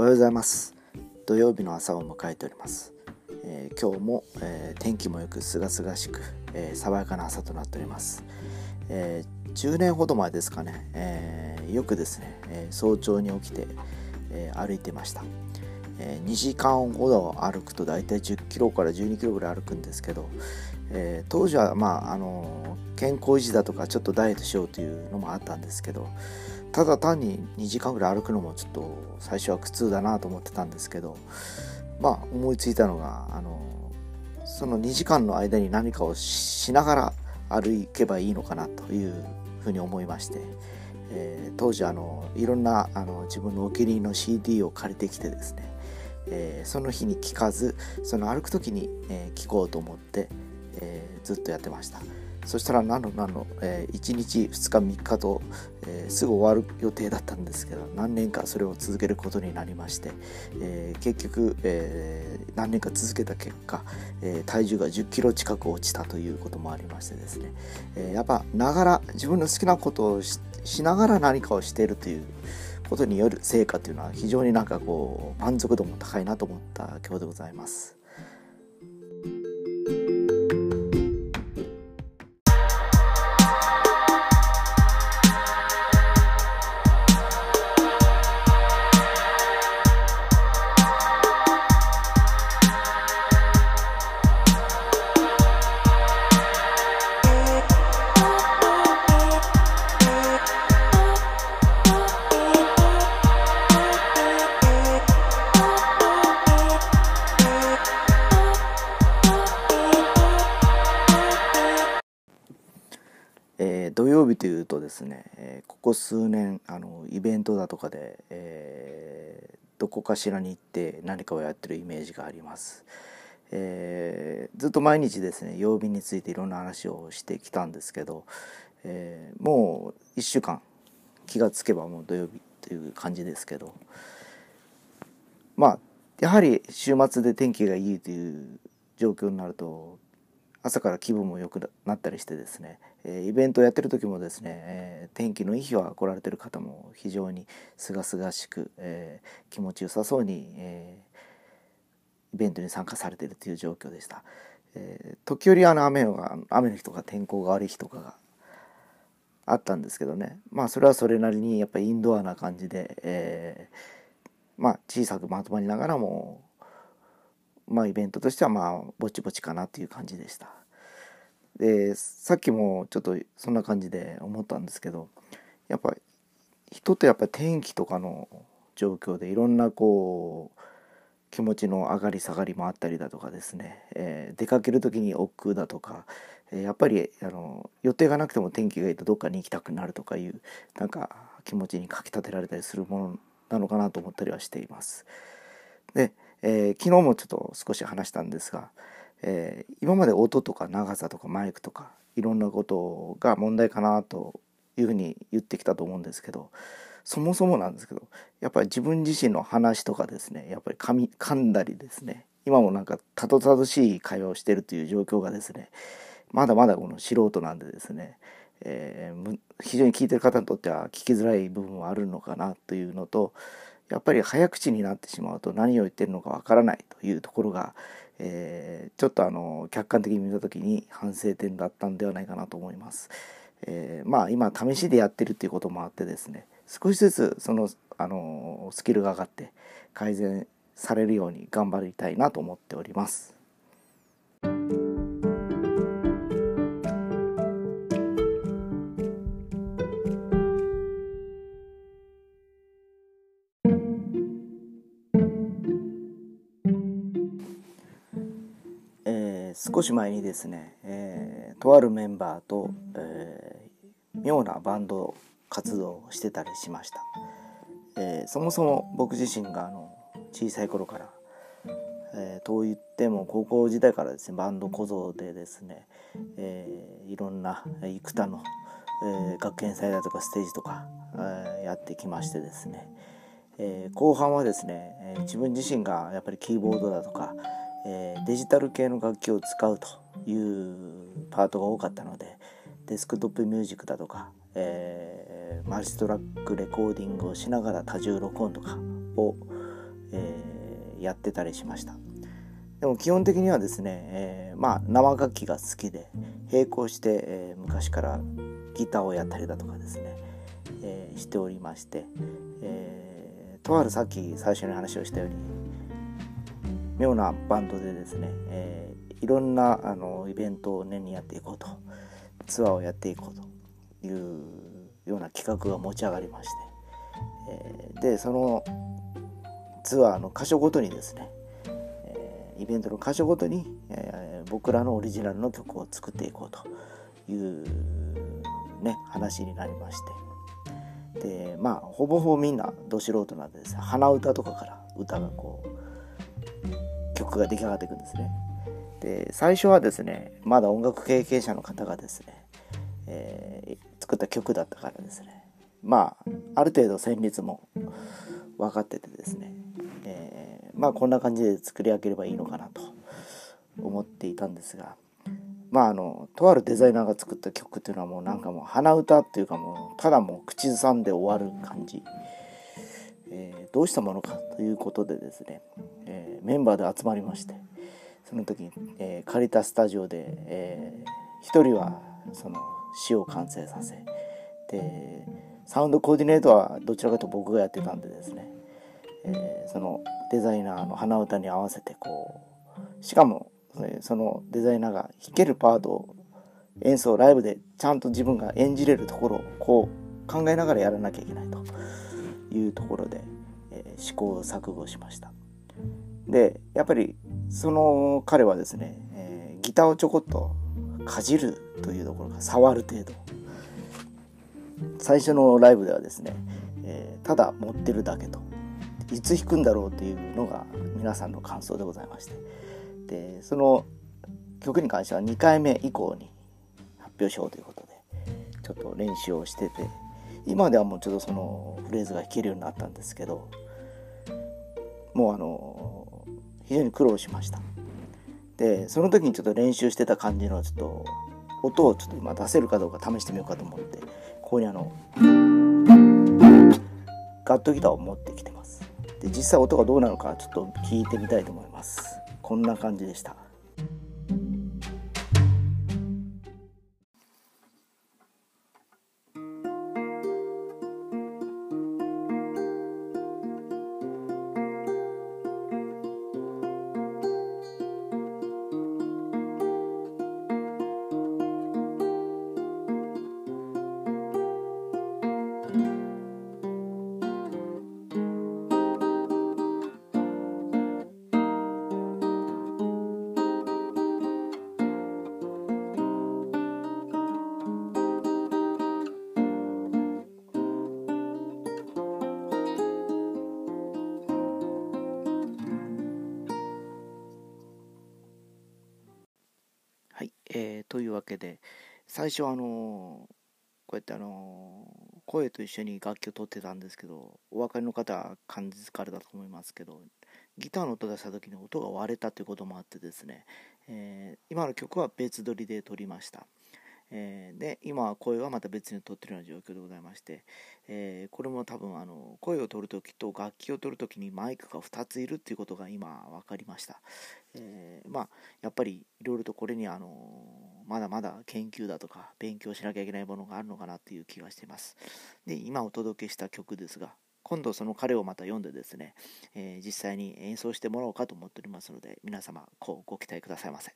おはようございます。土曜日の朝を迎えております、えー、今日も、えー、天気もよく清々しく、えー、爽やかな朝となっております、え10年ほど前ですかね、えよくですね、え早朝に起きて、え歩いてました、え2時間ほど歩くと大体10キロから12キロぐらい歩くんですけど、え当時はまああの健康維持だとかちょっとダイエットしようというのもあったんですけどただ単に2時間ぐらい歩くのもちょっと最初は苦痛だなと思ってたんですけどまあ思いついたのがあのその2時間の間に何かをしながら歩けばいいのかなというふうに思いまして、えー、当時あのいろんなあの自分のお気に入りの CD を借りてきてですね、えー、その日に聴かずその歩く時に、えー、こうと思って、え、ずっとやってました。そしたら何の何の、えー、1日2日3日と、えー、すぐ終わる予定だったんですけど何年かそれを続けることになりまして、えー、結局、えー、何年か続けた結果、え、体重が1 0キロ近く落ちたということもありましてですね、え、やっぱながら自分の好きなことをしながら何かをしているということによる成果というのは非常になんかこう満足度も高いなと思った今日でございます。ですね、えここ数年あのイベントだとかで、え、どこかしらに行って何かをやってるイメージがあります。えー、ずっと毎日ですね曜日についていろんな話をしてきたんですけど、えー、もう1週間気がつけばもう土曜日という感じですけどまあやはり週末で天気がいいという状況になると朝から気分も良くなったりしてですね、えイベントをやってる時もですね、え天気のいい日は来られてる方も非常にすがすがしく、え気持ちよさそうに、えイベントに参加されてるという状況でした。え時折あの雨の雨の日とか天候が悪い日とかがあったんですけどねまあそれはそれなりにやっぱりインドアな感じで、えまあ小さくまとまりながらもまあイベントとしてはまあぼちぼちかなっていう感じでした。でさっきもちょっとそんな感じで思ったんですけどやっぱ人ってやっぱ天気とかの状況でいろんなこう気持ちの上がり下がりもあったりだとかですね、えー、出かける時に億劫だとか、えー、やっぱりあの予定がなくても天気がいいとどっかに行きたくなるとかいうなんか気持ちにかきたてられたりするものなのかなと思ったりはしています。でえー、昨日もちょっと少し話したんですが、えー、今まで音とか長さとかマイクとかいろんなことが問題かなというふうに言ってきたと思うんですけどそもそもなんですけどやっぱり自分自身の話とかですねやっぱり噛み噛んだりですね今もなんかたどたどしい会話をしてるという状況がですねまだまだこの素人なんでですね、えー、非常に聞いてる方にとっては聞きづらい部分はあるのかなというのとやっぱり早口になってしまうと何を言ってるのかわからないというところが、えー、ちょっとあの客観的に見た時に反省点だったんではないかなと思います。えー、まあ今試しでやってるっていうこともあってですね少しずつそのあのスキルが上がって改善されるように頑張りたいなと思っております。少し前にですね、えー、とあるメンバーと、えー、妙なバンド活動をしてたりしました、えー、そもそも僕自身があの小さい頃から、えー、と言っても高校時代からですねバンド小僧でですね、えー、いろんな幾多の、えー、学園祭だとかステージとか、えー、やってきましてですね、えー、後半はですね、えー、自分自身がやっぱりキーボードだとかえー、デジタル系の楽器を使うというパートが多かったのでデスクトップミュージックだとか、えー、マルチトラックレコーディングをしながら多重録音とかを、ー、やってたりしました。でも基本的にはですね、えー、まあ生楽器が好きで並行して、えー、昔からギターをやったりだとかですね、えー、しておりまして、えー、とあるさっき最初に話をしたように妙なバンドでですね、えー、いろんなあのイベントを年にやっていこうとツアーをやっていこうというような企画が持ち上がりまして、えー、でそのツアーの箇所ごとにですねえイベントの箇所ごとに、えー、僕らのオリジナルの曲を作っていこうというね話になりまして。でまあほぼほぼみんなど素人なんでですね鼻歌とかから歌がこうが出来上がっていくんですね。で最初はですねまだ音楽経験者の方がですね、えー、作った曲だったからですね。まあある程度旋律も分かっててですねえまあこんな感じで作り上げればいいのかなと思っていたんですがまああのとあるデザイナーが作った曲っていうのはもうなんかもう鼻歌っていうかもうただもう口ずさんで終わる感じ、えー、どうしたものかということでですね、メンバーで集まりましてその時、えー、借りたスタジオで、えー、1人はその詩を完成させでサウンドコーディネートはどちらかと僕がやってたんでですねえー、そのデザイナーの鼻歌に合わせてこうしかもそのデザイナーが弾けるパートを演奏ライブでちゃんと自分が演じれるところをこう考えながらやらなきゃいけないというところで、えー、試行錯誤しました。でやっぱりその彼はですね、えー、ギターをちょこっとかじるというところが触る程度。最初のライブではですね、えー、ただ持ってるだけと。いつ弾くんだろうというのが皆さんの感想でございまして。でその曲に関しては2回目以降に発表しようということでちょっと練習をしてて今ではもうちょっとそのフレーズが弾けるようになったんですけどもうあの非常に苦労しました。でその時にちょっと練習してた感じのちょっと音をちょっと今出せるかどうか試してみようかと思ってここにあのガットギターを持ってきてます。で実際音がどうなのかちょっと聞いてみたいと思います。こんな感じでした。というわけで最初あの、こうやってあの、声と一緒に楽器を取ってたんですけどお分かりの方は感じ疲れだと思いますけどギターの音出した時に音が割れたということもあってですね、え今の曲は別撮りで撮りました。えー、で今は声はまた別に撮ってるような状況でございまして、えー、これも多分あの声を取るときと楽器を取るときにマイクが2ついるっていうことが今分かりました、えー、まあやっぱりいろいろとこれにあのまだまだ研究だとか勉強しなきゃいけないものがあるのかなっていう気がしています。で今お届けした曲ですが今度その彼をまた読んでですね、え実際に演奏してもらおうかと思っておりますので皆様こうご期待くださいませ。